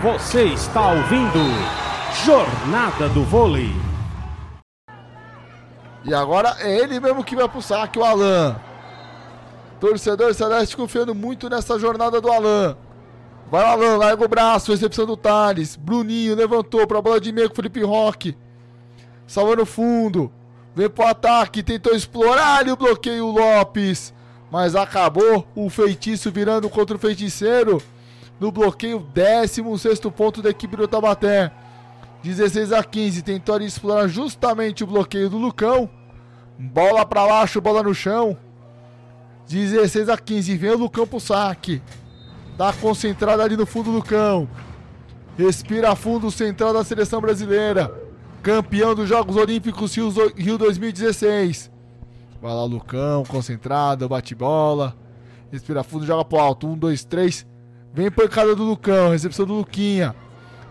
Você está ouvindo Jornada do Vôlei. E agora é ele mesmo que vai pro saque, o Alan. Torcedor Celeste confiando muito nessa jornada do Alan. Vai o Alan, larga o braço, recepção do Thales. Bruninho levantou pra bola de meio com o Felipe Roque. Salvando fundo. Vem pro ataque, tentou explorar ali o bloqueio Lopes. Mas acabou o feitiço virando contra o feiticeiro. No bloqueio, 16 ponto da equipe do Tabaté. 16 a 15. Tentou explorar justamente o bloqueio do Lucão. Bola para baixo, bola no chão. 16 a 15. Vem o Lucão pro saque. Tá concentrado ali no fundo do cão. Respira fundo, central da seleção brasileira. Campeão dos Jogos Olímpicos Rio 2016. Vai lá, Lucão, concentrado, bate bola. Respira fundo, joga pro alto. Um, dois, três. Vem pancada do Lucão, recepção do Luquinha.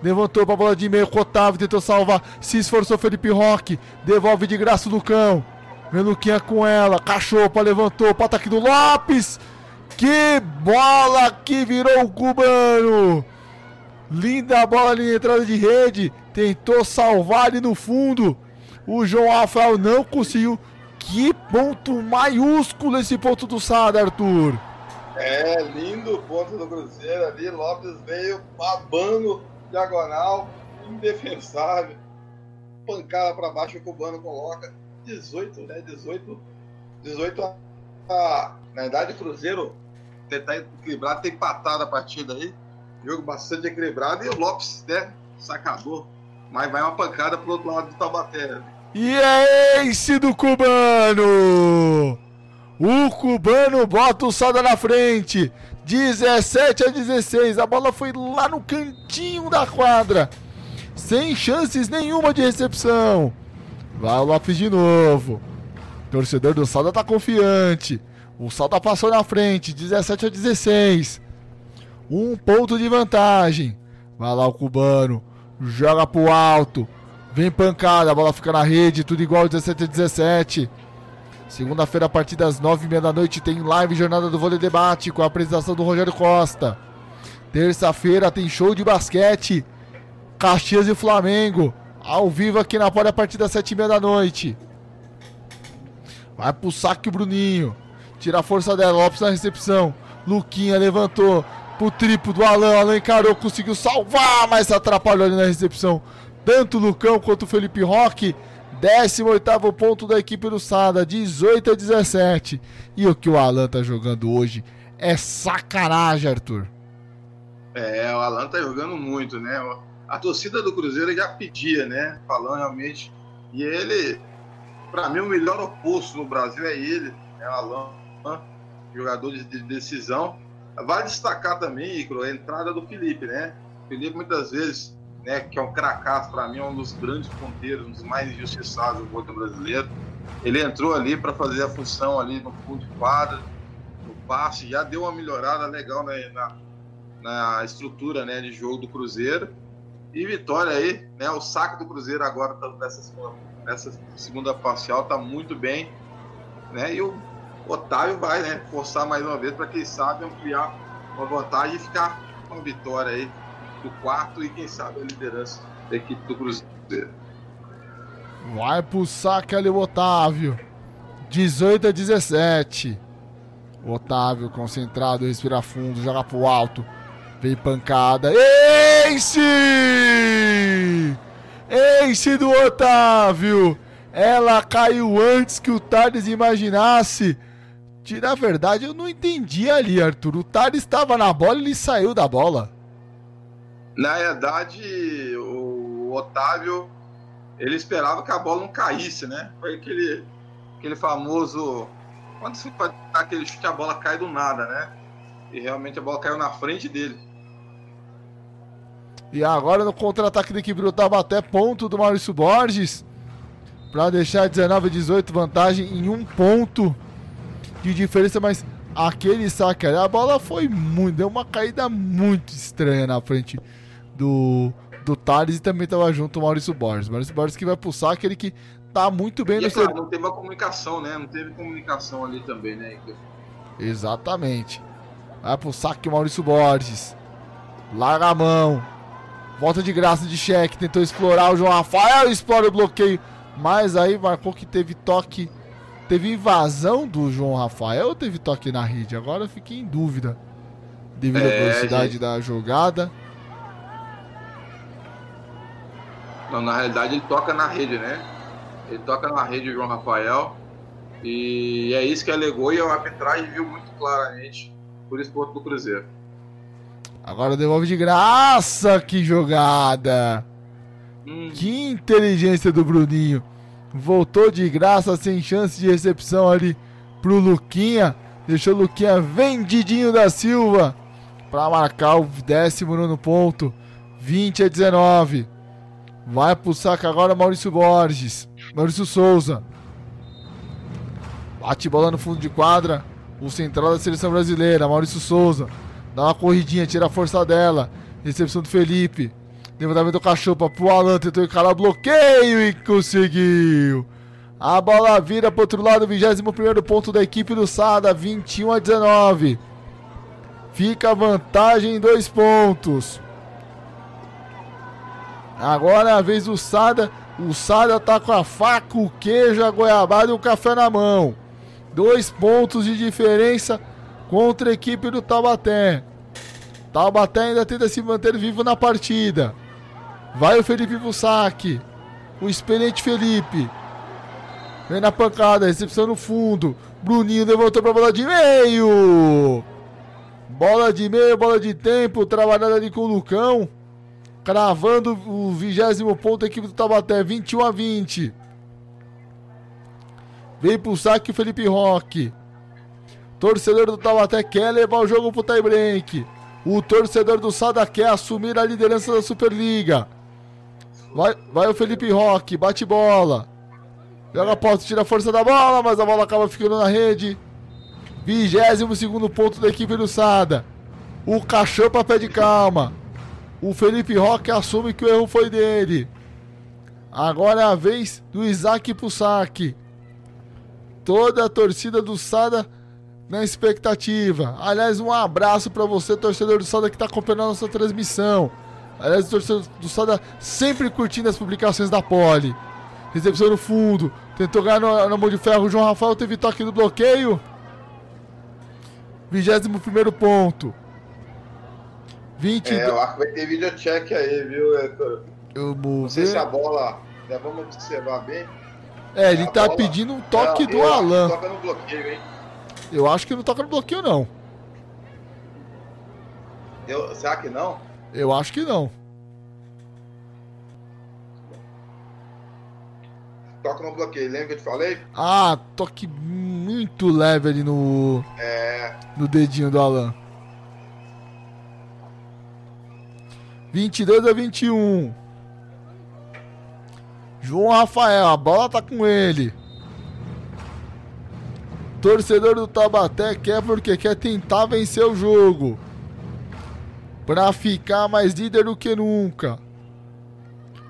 Levantou pra bola de meio com o Otávio, tentou salvar. Se esforçou Felipe Roque. Devolve de graça o Lucão. Vem Luquinha com ela. Cachopa levantou para ataque do Lopes. Que bola que virou o cubano! Linda bola ali na entrada de rede. Tentou salvar ali no fundo. O João Rafael não conseguiu. Que ponto maiúsculo esse ponto do Sada, Arthur. É, lindo ponto do Cruzeiro ali. Lopes veio babando diagonal, indefensável. Pancada para baixo, o cubano coloca. 18, né? 18. 18 a. na verdade, o Cruzeiro tentar equilibrar, tem empatado a partida aí. Jogo bastante equilibrado e o Lopes, né? Sacador. Mas vai uma pancada pro outro lado do Taubaté. E é esse do Cubano! O Cubano bota o saldo na frente. 17 a 16. A bola foi lá no cantinho da quadra. Sem chances nenhuma de recepção. Vai o Lopes de novo. O torcedor do Salda tá confiante. O Salda passou na frente, 17 a 16. Um ponto de vantagem. Vai lá o cubano. Joga pro alto. Vem pancada, a bola fica na rede, tudo igual 17 a 17. Segunda-feira, a partir das 9h30 da noite, tem live Jornada do Vôlei Debate com a apresentação do Rogério Costa. Terça-feira tem show de basquete. Caxias e Flamengo. Ao vivo aqui na Pode a partir das 7h30 da noite. Vai pro saque o Bruninho. Tira a força dela, Lopes na recepção. Luquinha levantou pro triplo do Alan. Alan encarou, conseguiu salvar, mas atrapalhou ali na recepção. Tanto Lucão quanto o Felipe Roque. 18 ponto da equipe do Sada, 18 a 17. E o que o Alan tá jogando hoje é sacanagem, Arthur. É, o Alan tá jogando muito, né? A torcida do Cruzeiro já pedia, né? Falando realmente. E ele, para mim, o melhor oposto no Brasil é ele, é o Alan jogador de decisão. Vale destacar também, Icro, a entrada do Felipe, né? O Felipe muitas vezes, né, que é um cracaço para mim, é um dos grandes ponteiros, um dos mais injustiçados do voto brasileiro. Ele entrou ali para fazer a função ali no fundo de quadra, no passe, já deu uma melhorada legal né, na, na estrutura né, de jogo do Cruzeiro. E vitória aí, né? O saco do Cruzeiro agora tá nessa segunda, nessa segunda parcial tá muito bem, né? E o Otávio vai né, forçar mais uma vez para quem sabe ampliar uma vantagem e ficar com a vitória aí do quarto e quem sabe a liderança da equipe do Cruzeiro. Vai pro saque ali o Otávio. 18 a 17. Otávio concentrado, respira fundo, joga pro alto. Vem pancada. Ace! Ace do Otávio! Ela caiu antes que o Thales imaginasse. Na verdade, eu não entendi ali, Arthur. O Thales estava na bola e ele saiu da bola. Na verdade, o Otávio ele esperava que a bola não caísse, né? Foi aquele, aquele famoso. Quando você dar aquele chute, a bola cai do nada, né? E realmente a bola caiu na frente dele. E agora no contra-ataque da equipe do Tabaté, ponto do Maurício Borges. Para deixar 19 a 18 vantagem em um ponto de diferença, mas aquele saque ali, a bola foi muito, deu uma caída muito estranha na frente do, do Thales e também estava junto o Maurício Borges. Maurício Borges que vai pro saque, ele que tá muito bem e no é claro, não teve a comunicação, né? Não teve comunicação ali também, né? Exatamente. Vai pro saque Maurício Borges. Larga a mão. Volta de graça de cheque. Tentou explorar o João Rafael. Explora o bloqueio. Mas aí marcou que teve toque. Teve invasão do João Rafael ou teve toque na rede? Agora eu fiquei em dúvida. Devido à É, velocidade gente. da jogada. Não, na realidade ele toca na rede, né? Ele toca na rede o João Rafael. E é isso que alegou e a arbitragem viu muito claramente por esse ponto do Cruzeiro. Agora devolve de graça. Que jogada. Hum, Que inteligência do Bruninho. Voltou de graça, sem chance de recepção ali pro Luquinha. Deixou o Luquinha vendidinho da Silva para marcar o 19 ponto. 20 a 19. Vai pro saco agora Maurício Borges. Maurício Souza. Bate bola no fundo de quadra. O central da seleção brasileira, Maurício Souza. Dá uma corridinha, tira a força dela. Recepção do Felipe. Levantamento do Cachopa pro Alan, tentou encarar o bloqueio e conseguiu. A bola vira pro outro lado, 21 ponto da equipe do Sada, 21 a 19. Fica a vantagem em dois pontos. Agora é a vez do Sada. O Sada tá com a faca, o queijo, a goiabada e o café na mão. Dois pontos de diferença contra a equipe do Taubaté. Taubaté ainda tenta se manter vivo na partida. Vai o Felipe pro saque. O experiente Felipe. Vem na pancada, recepção no fundo. Bruninho levantou pra bola de meio. Bola de meio, bola de tempo. Trabalhada ali com o Lucão. Cravando o vigésimo ponto da equipe do Taubaté. 21 a 20. Vem pro saque o Felipe Roque. Torcedor do Taubaté quer levar o jogo pro tie break. O torcedor do Sada quer assumir a liderança da Superliga. Vai, vai o Felipe Roque, bate bola. Joga a posse, tira a força da bola, mas a bola acaba ficando na rede. 22 segundo ponto da equipe do Sada. O Cachapa pede calma. O Felipe Roque assume que o erro foi dele. Agora é a vez do Isaac pro. Toda a torcida do Sada na expectativa. Aliás, um abraço para você, torcedor do Sada que está acompanhando a nossa transmissão. Aliás, o torcedor do Sada sempre curtindo as publicações da Poli. Recepção no fundo. Tentou ganhar no- na mão de ferro. O João Rafael teve toque do bloqueio. 21 ponto. 20. É, eu acho que vai ter video check aí, viu, Heitor? Eu vou Não sei se a bola. né, vamos observar bem. É, ele a tá bola- pedindo um toque É, do eu acho que Alan. Toca no bloqueio, hein? Eu acho que não toca no bloqueio, não. Eu, será que não? Eu acho que não. Toca no bloqueio, lembra que eu te falei? Ah, toque muito leve ali no, É. no dedinho do Alan. 22 a 21. João Rafael, a bola tá com ele. Torcedor do Tabaté quer porque quer tentar vencer o jogo. Pra ficar mais líder do que nunca.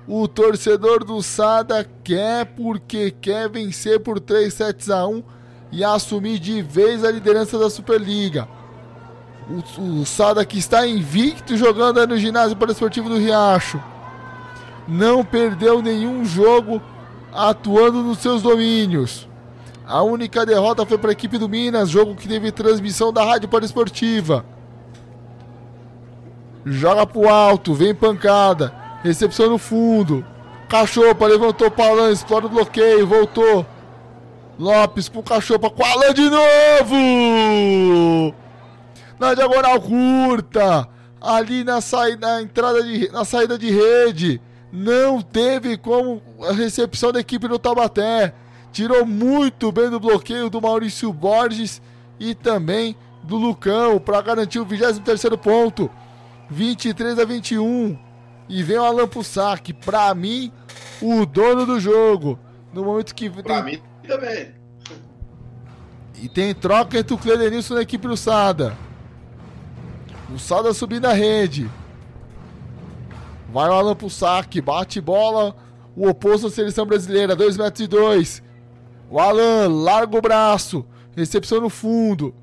O torcedor do Sada quer porque quer vencer por 3 sets a 1 e assumir de vez a liderança da Superliga. O, o Sada que está invicto jogando no ginásio Esportivo do Riacho. Não perdeu nenhum jogo atuando nos seus domínios. A única derrota foi para a equipe do Minas, jogo que teve transmissão da Rádio Esportiva. Joga pro alto, vem pancada. Recepção no fundo. Cachopa levantou para Alan, explora o bloqueio, voltou. Lopes com o Cachopa com Alan de novo! Na diagonal curta, ali na, saída, na entrada de, na saída de rede. Não teve como a recepção da equipe do Tabaté. Tirou muito bem do bloqueio do Maurício Borges e também do Lucão para garantir o 23 ponto. 23 a 21. E vem o Alan saque. Pra mim, o dono do jogo. No momento que Pra tem, mim também. e tem troca entre o Cledenilson e a equipe do Sada. O Sada subindo a rede. Vai o Alan pro saque. Bate bola. O oposto da seleção brasileira. 2 metros e 2. O Alan larga o braço. Recepção no fundo.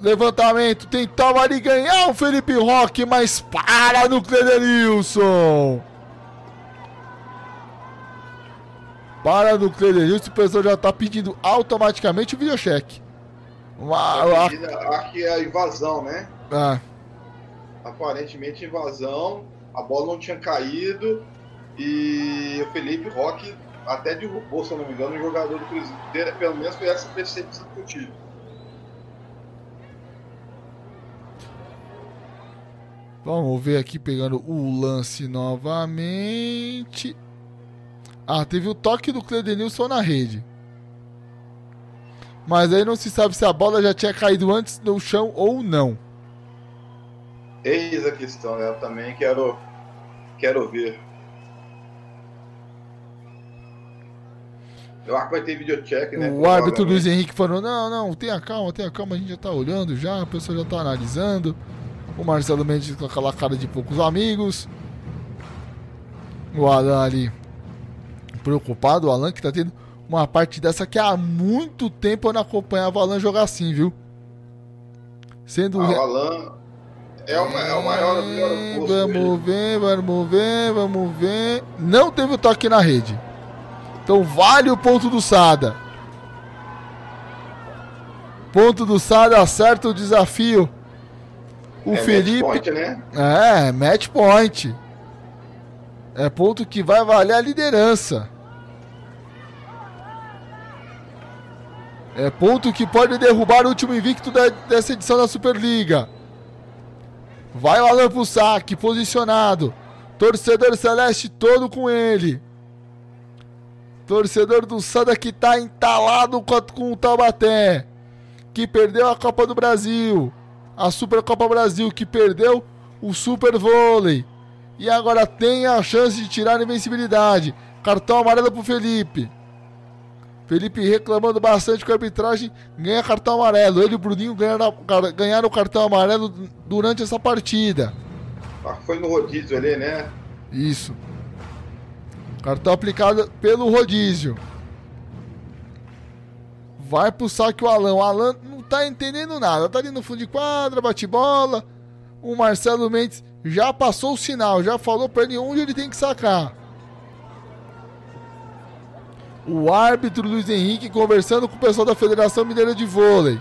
Levantamento, tentava ali ganhar o Felipe Roque, mas para no Cledenilson. Para no Cledenilson, o pessoal já tá pedindo automaticamente o videocheque. Uma, aqui é a invasão, né? Ah. Aparentemente invasão, a bola não tinha caído e o Felipe Roque até derrubou, se eu não me engano, o jogador do Cruzeiro. Pelo menos foi essa percepção que eu tive. Vamos ver aqui pegando o lance novamente. Ah, teve o toque do Cledenilson na rede. Mas aí não se sabe se a bola já tinha caído antes no chão ou não. Eis a questão? Eu também quero, quero ver. Eu acho que vai ter videocheck, né? O árbitro Luiz Henrique falou: não, não, tenha calma, tenha calma, a gente já tá olhando já, a pessoa já tá analisando. O Marcelo Mendes com aquela cara de poucos amigos. O Alan ali preocupado. O Alan que tá tendo uma parte dessa que há muito tempo eu não acompanhava o Alan jogar assim, viu? Sendo. Ah, o Alan é o, é o maior. É, vamos ver, vamos ver, vamos ver. Não teve o toque na rede. Então vale o ponto do Sada. Ponto do Sada acerta o desafio o é Felipe. Match point, né? É, match point. É ponto que vai valer a liderança. É ponto que pode derrubar o último invicto da, dessa edição da Superliga. Vai Alan pro saque, posicionado. Torcedor Celeste todo com ele. Torcedor do Sada que tá entalado com o Taubaté. Que perdeu a Copa do Brasil a Supercopa Brasil, que perdeu o Super Vôlei. E agora tem a chance de tirar a invencibilidade. Cartão amarelo pro Felipe. Felipe reclamando bastante com a arbitragem, ganha cartão amarelo. Ele e o Bruninho ganharam, ganharam o cartão amarelo durante essa partida. Ah, foi no rodízio ali, né? Isso. Cartão aplicado pelo rodízio. Vai pro saque o Alan. O Alan não tá entendendo nada. Tá ali no fundo de quadra, bate bola. O Marcelo Mendes já passou o sinal, já falou pra ele onde ele tem que sacar. O árbitro Luiz Henrique conversando com o pessoal da Federação Mineira de Vôlei.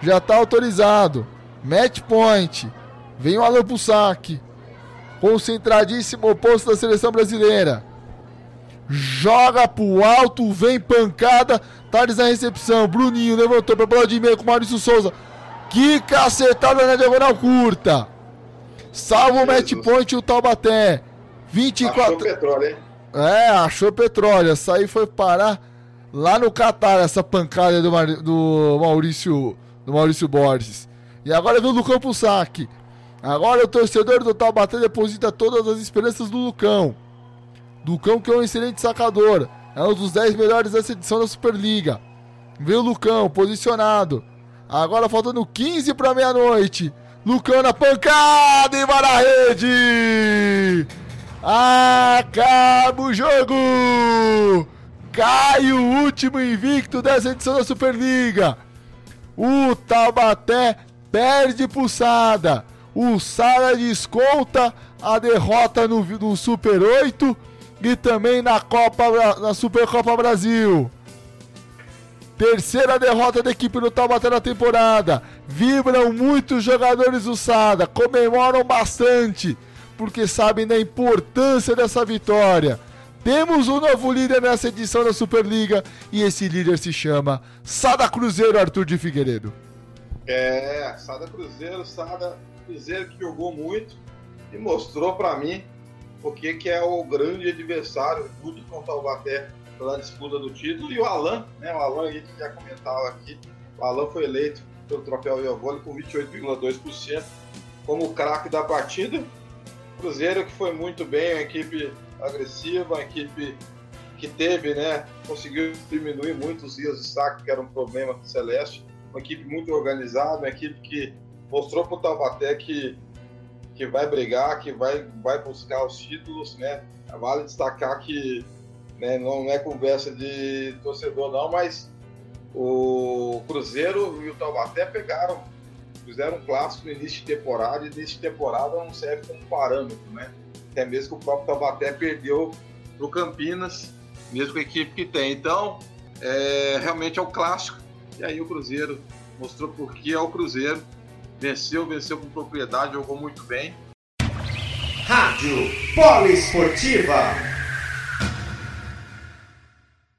Já tá autorizado. Match point. Vem o Alan pro saque. Concentradíssimo oposto da seleção brasileira. Joga pro alto, vem pancada. Thales na recepção. Bruninho levantou pra bola de meio com Maurício Souza. Que cacetada na diagonal curta. Salva o match point o Taubaté. 24. Achou petróleo, hein? É, achou petróleo. Essa aí foi parar lá no Catar, essa pancada do, Mar... do Maurício do Maurício Borges. E agora vem o Lucão pro saque. Agora o torcedor do Taubaté deposita todas as esperanças no Lucão. Lucão que é um excelente sacador. É um dos 10 melhores dessa edição da Superliga. Vê o Lucão posicionado. Agora faltando 15 para meia-noite. Lucão na pancada e vai na rede. Acaba o jogo. Cai o último invicto dessa edição da Superliga. O Taubaté perde pulsada. O Sara desconta a derrota no, no Super 8 e também na Copa na Supercopa Brasil. Terceira derrota da equipe no Taubaté na temporada. Vibram muitos jogadores do Sada, comemoram bastante, porque sabem da importância dessa vitória. Temos um novo líder nessa edição da Superliga e esse líder se chama Sada Cruzeiro Arthur de Figueiredo. É, Sada Cruzeiro, Sada Cruzeiro que jogou muito e mostrou para mim porque que é o grande adversário junto com o Taubaté pela disputa do título. E o Alan, né? O Alan, a gente já comentava aqui, o Alan foi eleito pelo troféu Iovoli com 28,2% como o craque da partida. Cruzeiro que foi muito bem, uma equipe agressiva, uma equipe que teve, né, conseguiu diminuir muito os dias de saque, que era um problema do Celeste. Uma equipe muito organizada, uma equipe que mostrou para o Taubaté que que vai brigar, que vai, vai buscar os títulos, né? Vale destacar que né, não é conversa de torcedor não, mas o Cruzeiro e o Taubaté pegaram, fizeram um clássico no início de temporada, e início de temporada não serve como parâmetro, né? Até mesmo que o próprio Taubaté perdeu pro Campinas, mesmo com a equipe que tem. Então, é, realmente é o clássico. E aí o Cruzeiro mostrou por que é o Cruzeiro. Venceu, venceu com propriedade, jogou muito bem. Rádio Poliesportiva.